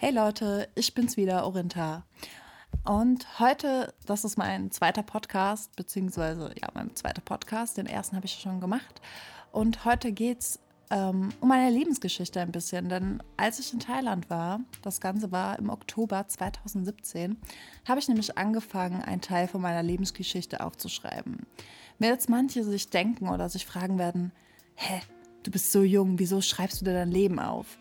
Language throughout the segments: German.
Hey Leute, ich bin's wieder, Orinta. Und heute, das ist mein zweiter Podcast, beziehungsweise ja, mein zweiter Podcast. Den ersten habe ich schon gemacht. Und heute geht's ähm, um meine Lebensgeschichte ein bisschen. Denn als ich in Thailand war, das Ganze war im Oktober 2017, habe ich nämlich angefangen, einen Teil von meiner Lebensgeschichte aufzuschreiben. Wenn jetzt manche sich denken oder sich fragen werden, hä, du bist so jung, wieso schreibst du dir dein Leben auf?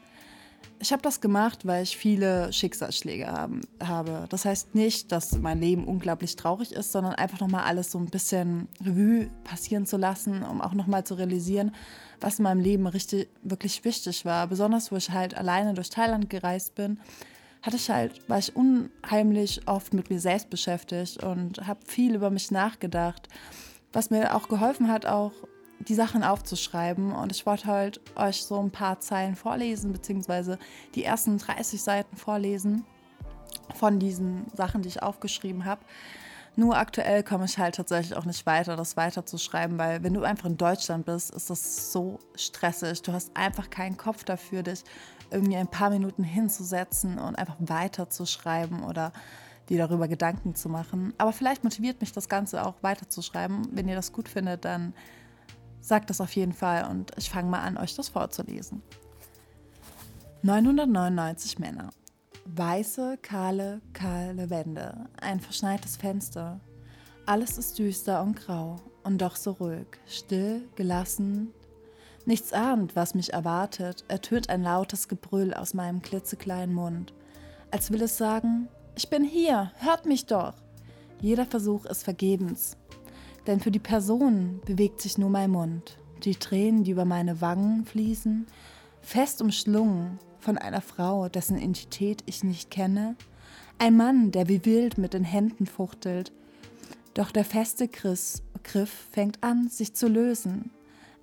Ich habe das gemacht, weil ich viele Schicksalsschläge haben, habe. Das heißt nicht, dass mein Leben unglaublich traurig ist, sondern einfach nochmal alles so ein bisschen Revue passieren zu lassen, um auch nochmal zu realisieren, was in meinem Leben richtig, wirklich wichtig war. Besonders, wo ich halt alleine durch Thailand gereist bin, hatte ich halt, war ich unheimlich oft mit mir selbst beschäftigt und habe viel über mich nachgedacht, was mir auch geholfen hat, auch die Sachen aufzuschreiben. Und ich wollte halt euch so ein paar Zeilen vorlesen, beziehungsweise die ersten 30 Seiten vorlesen von diesen Sachen, die ich aufgeschrieben habe. Nur aktuell komme ich halt tatsächlich auch nicht weiter, das weiterzuschreiben, weil wenn du einfach in Deutschland bist, ist das so stressig. Du hast einfach keinen Kopf dafür, dich irgendwie ein paar Minuten hinzusetzen und einfach weiterzuschreiben oder dir darüber Gedanken zu machen. Aber vielleicht motiviert mich das Ganze auch weiterzuschreiben. Wenn ihr das gut findet, dann sagt das auf jeden Fall und ich fange mal an, euch das vorzulesen. 999 Männer. Weiße, kahle, kahle Wände, ein verschneites Fenster. Alles ist düster und grau und doch so ruhig, still, gelassen. Nichts ahnt, was mich erwartet, ertönt ein lautes Gebrüll aus meinem klitzekleinen Mund, als will es sagen, ich bin hier, hört mich doch. Jeder Versuch ist vergebens, denn für die Person bewegt sich nur mein Mund. Die Tränen, die über meine Wangen fließen, fest umschlungen von einer Frau, dessen Identität ich nicht kenne. Ein Mann, der wie wild mit den Händen fuchtelt. Doch der feste Griff fängt an, sich zu lösen.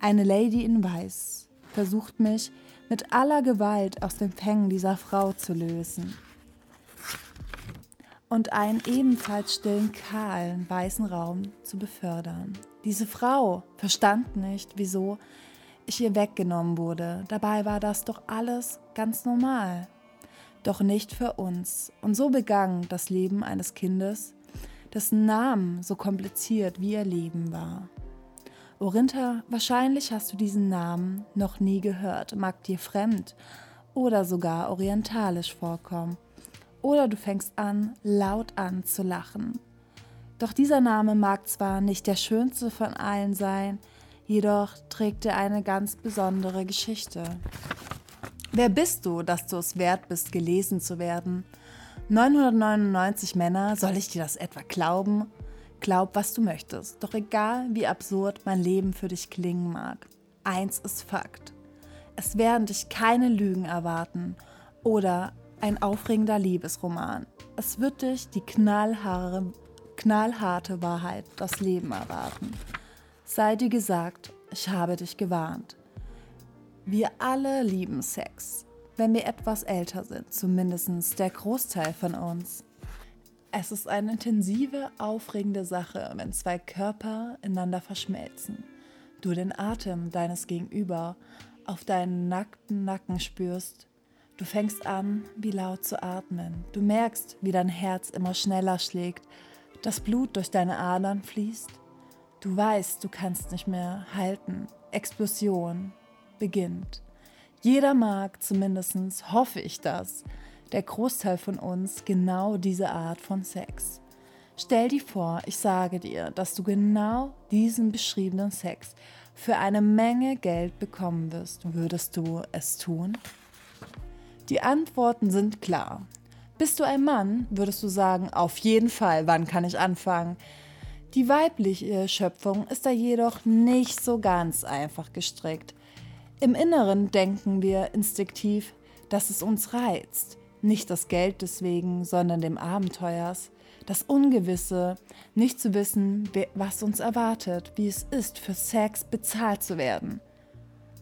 Eine Lady in Weiß versucht mich mit aller Gewalt aus den Fängen dieser Frau zu lösen und einen ebenfalls stillen, kahlen, weißen Raum zu befördern. Diese Frau verstand nicht, wieso ich ihr weggenommen wurde. Dabei war das doch alles ganz normal. Doch nicht für uns. Und so begann das Leben eines Kindes, dessen Namen so kompliziert wie ihr Leben war. Orinta, wahrscheinlich hast du diesen Namen noch nie gehört, mag dir fremd oder sogar orientalisch vorkommen. Oder du fängst an, laut an zu lachen. Doch dieser Name mag zwar nicht der schönste von allen sein, jedoch trägt er eine ganz besondere Geschichte. Wer bist du, dass du es wert bist, gelesen zu werden? 999 Männer, soll ich dir das etwa glauben? Glaub, was du möchtest, doch egal wie absurd mein Leben für dich klingen mag. Eins ist Fakt. Es werden dich keine Lügen erwarten oder ein aufregender Liebesroman. Es wird dich die knallharte, knallharte Wahrheit, das Leben erwarten. Sei dir gesagt, ich habe dich gewarnt. Wir alle lieben Sex, wenn wir etwas älter sind, zumindest der Großteil von uns. Es ist eine intensive, aufregende Sache, wenn zwei Körper ineinander verschmelzen. Du den Atem deines Gegenüber auf deinen nackten Nacken spürst Du fängst an, wie laut zu atmen. Du merkst, wie dein Herz immer schneller schlägt, das Blut durch deine Adern fließt. Du weißt, du kannst nicht mehr halten. Explosion beginnt. Jeder mag, zumindest hoffe ich das, der Großteil von uns genau diese Art von Sex. Stell dir vor, ich sage dir, dass du genau diesen beschriebenen Sex für eine Menge Geld bekommen wirst. Würdest du es tun? Die Antworten sind klar. Bist du ein Mann, würdest du sagen, auf jeden Fall, wann kann ich anfangen? Die weibliche Schöpfung ist da jedoch nicht so ganz einfach gestrickt. Im Inneren denken wir instinktiv, dass es uns reizt. Nicht das Geld deswegen, sondern dem Abenteuers. Das Ungewisse, nicht zu wissen, was uns erwartet, wie es ist, für Sex bezahlt zu werden.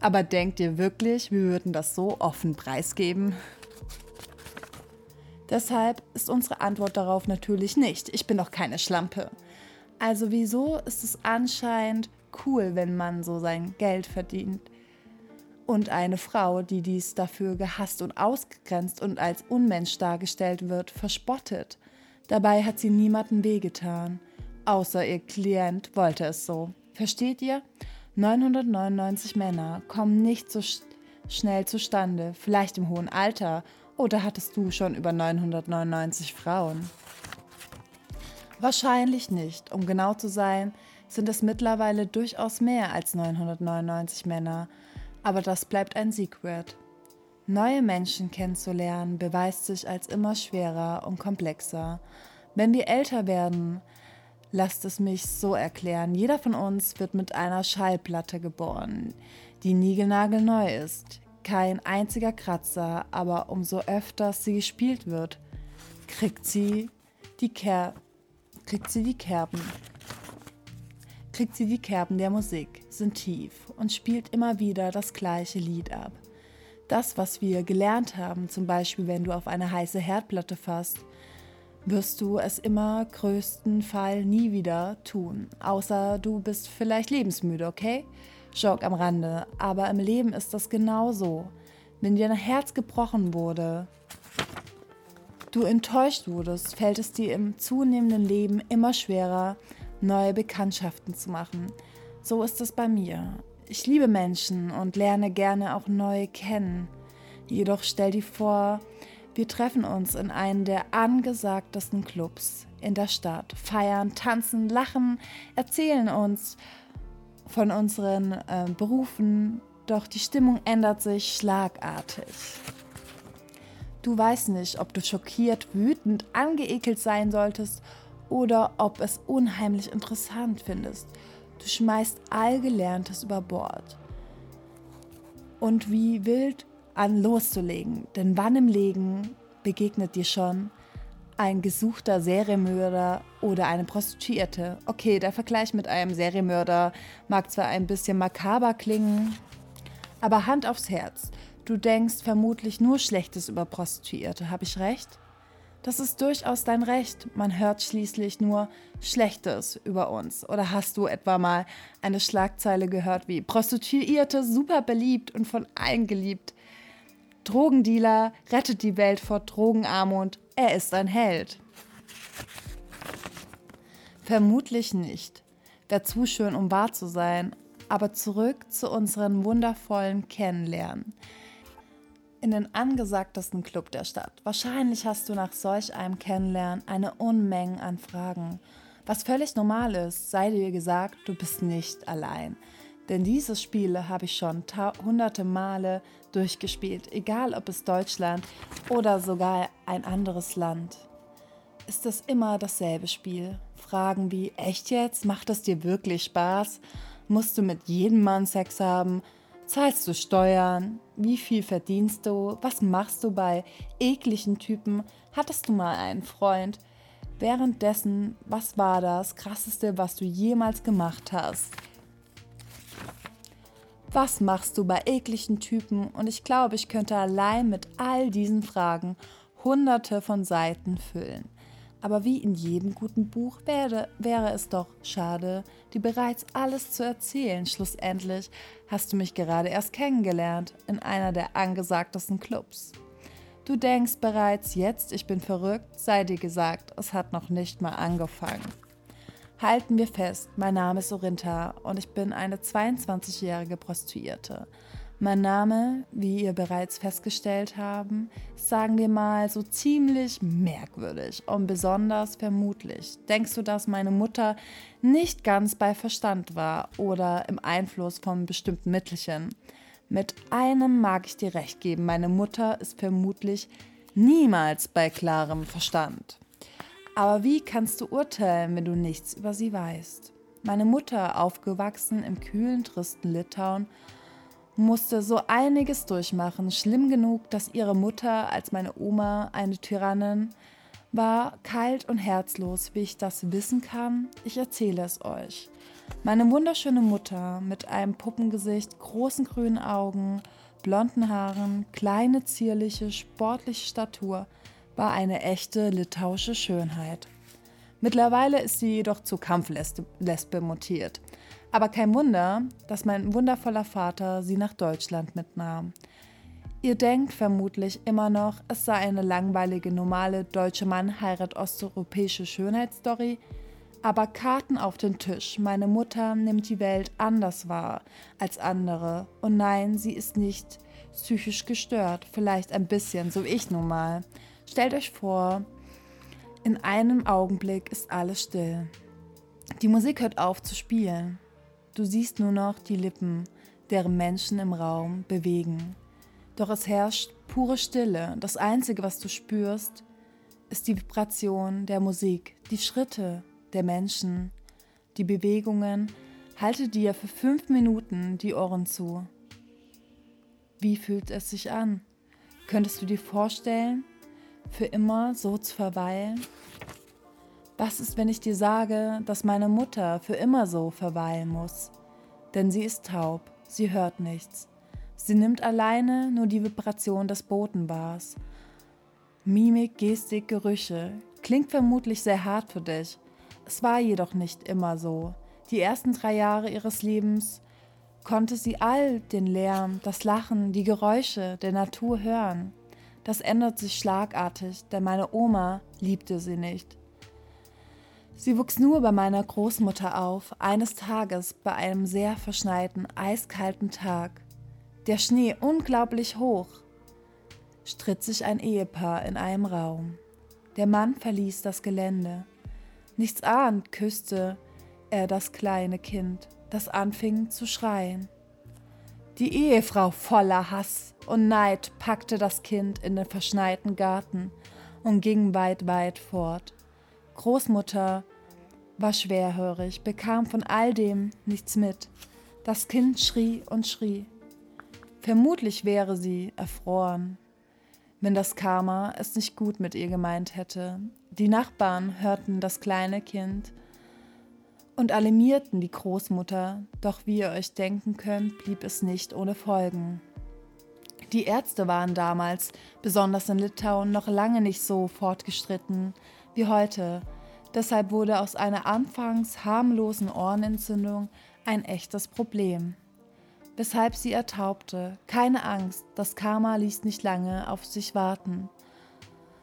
Aber denkt ihr wirklich, wir würden das so offen preisgeben? Deshalb ist unsere Antwort darauf natürlich nicht. Ich bin doch keine Schlampe. Also wieso ist es anscheinend cool, wenn man so sein Geld verdient? Und eine Frau, die dies dafür gehasst und ausgegrenzt und als Unmensch dargestellt wird, verspottet. Dabei hat sie niemandem wehgetan, außer ihr Klient wollte es so. Versteht ihr? 999 Männer kommen nicht so sch schnell zustande, vielleicht im hohen Alter, oder hattest du schon über 999 Frauen? Wahrscheinlich nicht. Um genau zu sein, sind es mittlerweile durchaus mehr als 999 Männer, aber das bleibt ein Secret. Neue Menschen kennenzulernen beweist sich als immer schwerer und komplexer. Wenn wir älter werden, lasst es mich so erklären, jeder von uns wird mit einer Schallplatte geboren, die niegelnagelneu ist. Kein einziger Kratzer, aber umso öfter sie gespielt wird, kriegt sie die, Ker kriegt sie die Kerben kriegt sie die Kerben der Musik, sind tief und spielt immer wieder das gleiche Lied ab. Das, was wir gelernt haben, zum Beispiel wenn du auf eine heiße Herdplatte fasst, wirst du es immer größten Fall nie wieder tun. Außer du bist vielleicht lebensmüde, okay? Schock am Rande. Aber im Leben ist das genauso. Wenn dir ein Herz gebrochen wurde, du enttäuscht wurdest, fällt es dir im zunehmenden Leben immer schwerer, neue Bekanntschaften zu machen. So ist es bei mir. Ich liebe Menschen und lerne gerne auch neue kennen. Jedoch stell dir vor, wir treffen uns in einem der angesagtesten Clubs in der Stadt, feiern, tanzen, lachen, erzählen uns von unseren äh, Berufen, doch die Stimmung ändert sich schlagartig. Du weißt nicht, ob du schockiert, wütend, angeekelt sein solltest oder ob es unheimlich interessant findest. Du schmeißt all Gelerntes über Bord. Und wie wild an loszulegen, denn wann im Legen begegnet dir schon ein gesuchter Serienmörder oder eine Prostituierte? Okay, der Vergleich mit einem Serienmörder mag zwar ein bisschen makaber klingen, aber Hand aufs Herz, du denkst vermutlich nur Schlechtes über Prostituierte, habe ich recht? Das ist durchaus dein Recht. Man hört schließlich nur Schlechtes über uns. Oder hast du etwa mal eine Schlagzeile gehört wie Prostituierte super beliebt und von allen geliebt? Drogendealer rettet die Welt vor Drogenarmut. Er ist ein Held. Vermutlich nicht. Wäre zu schön, um wahr zu sein. Aber zurück zu unseren wundervollen Kennenlernen in den angesagtesten Club der Stadt. Wahrscheinlich hast du nach solch einem Kennenlernen eine Unmenge an Fragen. Was völlig normal ist, sei dir gesagt, du bist nicht allein. Denn diese Spiele habe ich schon hunderte Male durchgespielt, egal ob es Deutschland oder sogar ein anderes Land. Ist es immer dasselbe Spiel? Fragen wie, echt jetzt? Macht es dir wirklich Spaß? Musst du mit jedem Mann Sex haben? Zahlst du Steuern? Wie viel verdienst du? Was machst du bei ekligen Typen? Hattest du mal einen Freund? Währenddessen, was war das Krasseste, was du jemals gemacht hast? Was machst du bei ekligen Typen? Und ich glaube, ich könnte allein mit all diesen Fragen hunderte von Seiten füllen. Aber wie in jedem guten Buch wäre, wäre es doch schade, dir bereits alles zu erzählen. Schlussendlich hast du mich gerade erst kennengelernt in einer der angesagtesten Clubs. Du denkst bereits jetzt, ich bin verrückt, sei dir gesagt, es hat noch nicht mal angefangen. Halten wir fest, mein Name ist Orinta und ich bin eine 22-jährige Prostituierte. Mein Name, wie ihr bereits festgestellt haben, sagen wir mal so ziemlich merkwürdig und besonders vermutlich. Denkst du, dass meine Mutter nicht ganz bei Verstand war oder im Einfluss von bestimmten Mittelchen? Mit einem mag ich dir recht geben, meine Mutter ist vermutlich niemals bei klarem Verstand. Aber wie kannst du urteilen, wenn du nichts über sie weißt? Meine Mutter, aufgewachsen im kühlen, tristen Litauen, musste so einiges durchmachen, schlimm genug, dass ihre Mutter als meine Oma eine Tyrannin war, kalt und herzlos, wie ich das wissen kann, ich erzähle es euch. Meine wunderschöne Mutter mit einem Puppengesicht, großen grünen Augen, blonden Haaren, kleine, zierliche, sportliche Statur, war eine echte litauische Schönheit. Mittlerweile ist sie jedoch zur Kampflesbe mutiert. Aber kein Wunder, dass mein wundervoller Vater sie nach Deutschland mitnahm. Ihr denkt vermutlich immer noch, es sei eine langweilige, normale deutsche Mann heirat osteuropäische Schönheitsstory. Aber Karten auf den Tisch. Meine Mutter nimmt die Welt anders wahr als andere. Und nein, sie ist nicht psychisch gestört. Vielleicht ein bisschen, so ich nun mal. Stellt euch vor, in einem Augenblick ist alles still. Die Musik hört auf zu spielen. Du siehst nur noch die Lippen, deren Menschen im Raum bewegen. Doch es herrscht pure Stille. Das Einzige, was du spürst, ist die Vibration der Musik, die Schritte der Menschen, die Bewegungen. Halte dir für fünf Minuten die Ohren zu. Wie fühlt es sich an? Könntest du dir vorstellen, für immer so zu verweilen? Was ist, wenn ich dir sage, dass meine Mutter für immer so verweilen muss? Denn sie ist taub, sie hört nichts. Sie nimmt alleine nur die Vibration des Boten wahr. Mimik, Gestik, Gerüche. Klingt vermutlich sehr hart für dich. Es war jedoch nicht immer so. Die ersten drei Jahre ihres Lebens konnte sie all den Lärm, das Lachen, die Geräusche der Natur hören. Das ändert sich schlagartig, denn meine Oma liebte sie nicht. Sie wuchs nur bei meiner Großmutter auf, eines Tages bei einem sehr verschneiten, eiskalten Tag. Der Schnee unglaublich hoch. Stritt sich ein Ehepaar in einem Raum. Der Mann verließ das Gelände. Nichts ahnt küsste er das kleine Kind, das anfing zu schreien. Die Ehefrau voller Hass und Neid packte das Kind in den verschneiten Garten und ging weit, weit fort. Großmutter war schwerhörig, bekam von all dem nichts mit. Das Kind schrie und schrie. Vermutlich wäre sie erfroren, wenn das Karma es nicht gut mit ihr gemeint hätte. Die Nachbarn hörten das kleine Kind und alarmierten die Großmutter, doch wie ihr euch denken könnt, blieb es nicht ohne Folgen. Die Ärzte waren damals, besonders in Litauen, noch lange nicht so fortgestritten wie heute. Deshalb wurde aus einer anfangs harmlosen Ohrenentzündung ein echtes Problem. Weshalb sie ertaubte. Keine Angst, das Karma ließ nicht lange auf sich warten.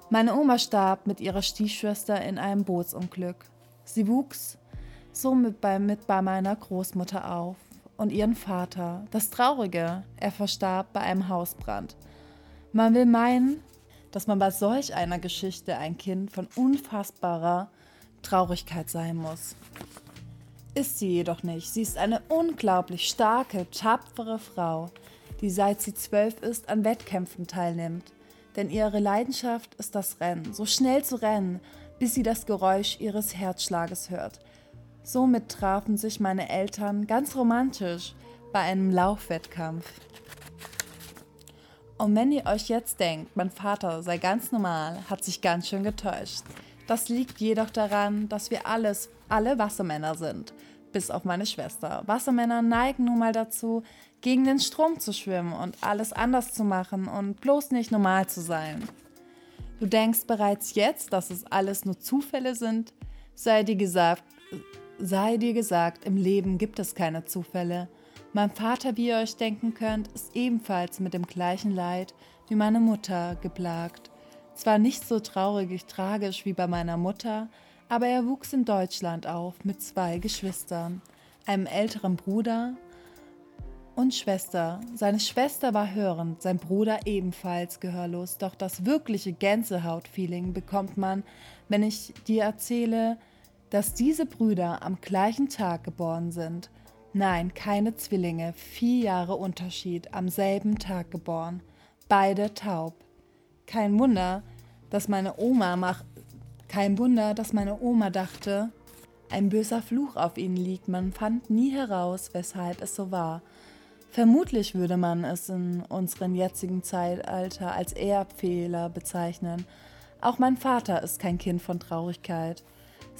Meine Oma starb mit ihrer Stiefschwester in einem Bootsunglück. Sie wuchs somit bei, mit bei meiner Großmutter auf und ihren Vater. Das Traurige, er verstarb bei einem Hausbrand. Man will meinen, dass man bei solch einer Geschichte ein Kind von unfassbarer Traurigkeit sein muss. Ist sie jedoch nicht. Sie ist eine unglaublich starke, tapfere Frau, die seit sie zwölf ist an Wettkämpfen teilnimmt. Denn ihre Leidenschaft ist das Rennen, so schnell zu rennen, bis sie das Geräusch ihres Herzschlages hört. Somit trafen sich meine Eltern ganz romantisch bei einem Laufwettkampf. Und wenn ihr euch jetzt denkt, mein Vater sei ganz normal, hat sich ganz schön getäuscht. Das liegt jedoch daran, dass wir alles, alle Wassermänner sind, bis auf meine Schwester. Wassermänner neigen nun mal dazu, gegen den Strom zu schwimmen und alles anders zu machen und bloß nicht normal zu sein. Du denkst bereits jetzt, dass es alles nur Zufälle sind? Sei dir gesagt, sei dir gesagt, im Leben gibt es keine Zufälle. Mein Vater, wie ihr euch denken könnt, ist ebenfalls mit dem gleichen Leid wie meine Mutter geplagt. Zwar nicht so traurig tragisch wie bei meiner Mutter, aber er wuchs in Deutschland auf mit zwei Geschwistern, einem älteren Bruder und Schwester. Seine Schwester war hörend, sein Bruder ebenfalls gehörlos, doch das wirkliche Gänsehaut-Feeling bekommt man, wenn ich dir erzähle, dass diese Brüder am gleichen Tag geboren sind. Nein, keine Zwillinge, vier Jahre Unterschied, am selben Tag geboren, beide taub. Kein Wunder, dass meine Oma mach kein Wunder, dass meine Oma dachte, ein böser Fluch auf ihnen liegt. Man fand nie heraus, weshalb es so war. Vermutlich würde man es in unserem jetzigen Zeitalter als Erbfehler bezeichnen. Auch mein Vater ist kein Kind von Traurigkeit.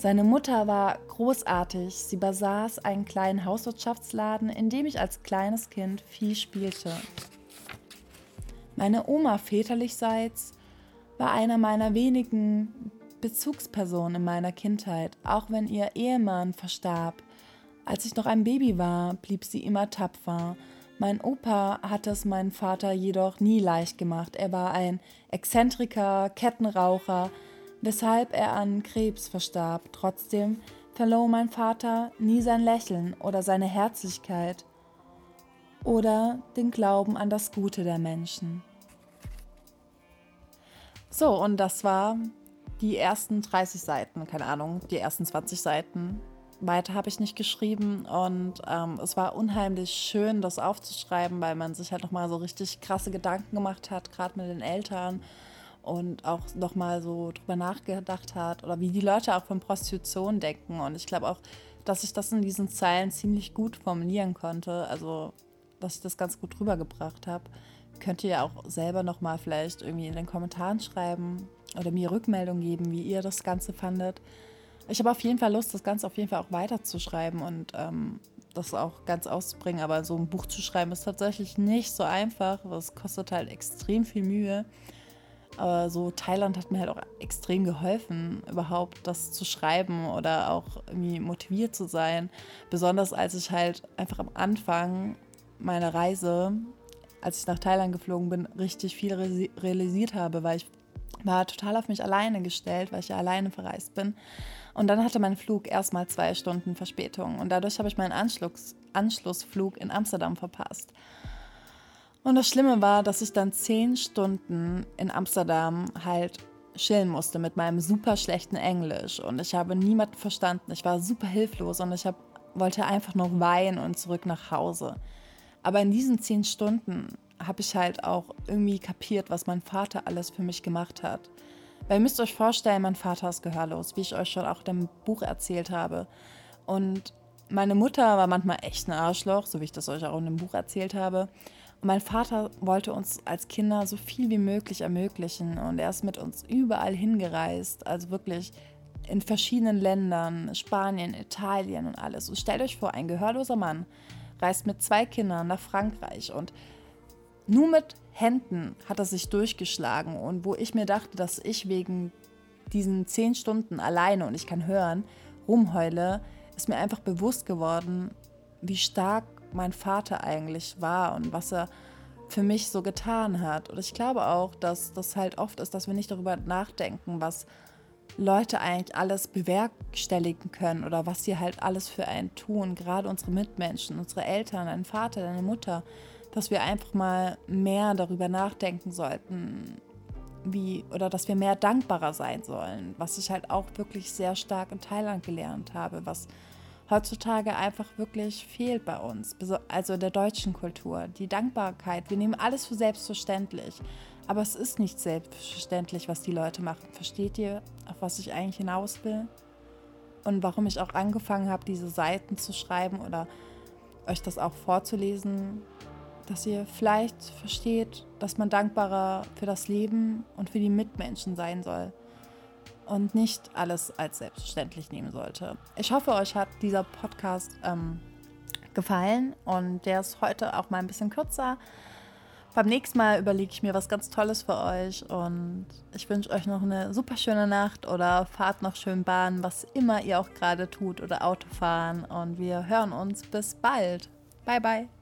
Seine Mutter war großartig. Sie besaß einen kleinen Hauswirtschaftsladen, in dem ich als kleines Kind viel spielte. Meine Oma väterlichseits war einer meiner wenigen Bezugspersonen in meiner Kindheit, auch wenn ihr Ehemann verstarb, Als ich noch ein Baby war, blieb sie immer tapfer. Mein Opa hat es meinen Vater jedoch nie leicht gemacht. Er war ein Exzentriker, Kettenraucher, weshalb er an Krebs verstarb. Trotzdem verlor mein Vater nie sein Lächeln oder seine Herzlichkeit oder den Glauben an das Gute der Menschen. So, und das war die ersten 30 Seiten, keine Ahnung, die ersten 20 Seiten. Weiter habe ich nicht geschrieben und ähm, es war unheimlich schön, das aufzuschreiben, weil man sich halt nochmal so richtig krasse Gedanken gemacht hat, gerade mit den Eltern und auch nochmal so drüber nachgedacht hat oder wie die Leute auch von Prostitution denken. Und ich glaube auch, dass ich das in diesen Zeilen ziemlich gut formulieren konnte. Also, dass ich das ganz gut rübergebracht habe. Könnt ihr ja auch selber nochmal vielleicht irgendwie in den Kommentaren schreiben oder mir Rückmeldung geben, wie ihr das Ganze fandet. Ich habe auf jeden Fall Lust, das Ganze auf jeden Fall auch weiterzuschreiben und ähm, das auch ganz auszubringen. Aber so ein Buch zu schreiben ist tatsächlich nicht so einfach. Es kostet halt extrem viel Mühe. Aber so Thailand hat mir halt auch extrem geholfen, überhaupt das zu schreiben oder auch irgendwie motiviert zu sein. Besonders als ich halt einfach am Anfang meiner Reise als ich nach Thailand geflogen bin, richtig viel realisiert habe, weil ich war total auf mich alleine gestellt, weil ich ja alleine verreist bin. Und dann hatte mein Flug erstmal zwei Stunden Verspätung und dadurch habe ich meinen Anschluss, Anschlussflug in Amsterdam verpasst. Und das Schlimme war, dass ich dann zehn Stunden in Amsterdam halt chillen musste mit meinem super schlechten Englisch und ich habe niemanden verstanden. Ich war super hilflos und ich hab, wollte einfach nur weinen und zurück nach Hause. Aber in diesen zehn Stunden habe ich halt auch irgendwie kapiert, was mein Vater alles für mich gemacht hat. Weil ihr müsst euch vorstellen, mein Vater ist gehörlos, wie ich euch schon auch im Buch erzählt habe. Und meine Mutter war manchmal echt ein Arschloch, so wie ich das euch auch in dem Buch erzählt habe. Und mein Vater wollte uns als Kinder so viel wie möglich ermöglichen. Und er ist mit uns überall hingereist. Also wirklich in verschiedenen Ländern, Spanien, Italien und alles. Und stellt euch vor, ein gehörloser Mann reist mit zwei Kindern nach Frankreich und nur mit Händen hat er sich durchgeschlagen. Und wo ich mir dachte, dass ich wegen diesen zehn Stunden alleine und ich kann hören, rumheule, ist mir einfach bewusst geworden, wie stark mein Vater eigentlich war und was er für mich so getan hat. Und ich glaube auch, dass das halt oft ist, dass wir nicht darüber nachdenken, was Leute eigentlich alles bewerkstelligen können oder was sie halt alles für einen tun, gerade unsere Mitmenschen, unsere Eltern, dein Vater, deine Mutter, dass wir einfach mal mehr darüber nachdenken sollten, wie oder dass wir mehr dankbarer sein sollen, was ich halt auch wirklich sehr stark in Thailand gelernt habe, was heutzutage einfach wirklich fehlt bei uns, also in der deutschen Kultur. Die Dankbarkeit, wir nehmen alles für selbstverständlich. Aber es ist nicht selbstverständlich, was die Leute machen. Versteht ihr, auf was ich eigentlich hinaus will? Und warum ich auch angefangen habe, diese Seiten zu schreiben oder euch das auch vorzulesen, dass ihr vielleicht versteht, dass man dankbarer für das Leben und für die Mitmenschen sein soll und nicht alles als selbstverständlich nehmen sollte. Ich hoffe, euch hat dieser Podcast ähm, gefallen und der ist heute auch mal ein bisschen kürzer. Beim nächsten Mal überlege ich mir was ganz Tolles für euch und ich wünsche euch noch eine super schöne Nacht oder fahrt noch schön Bahn, was immer ihr auch gerade tut oder Auto fahren und wir hören uns bis bald. Bye bye.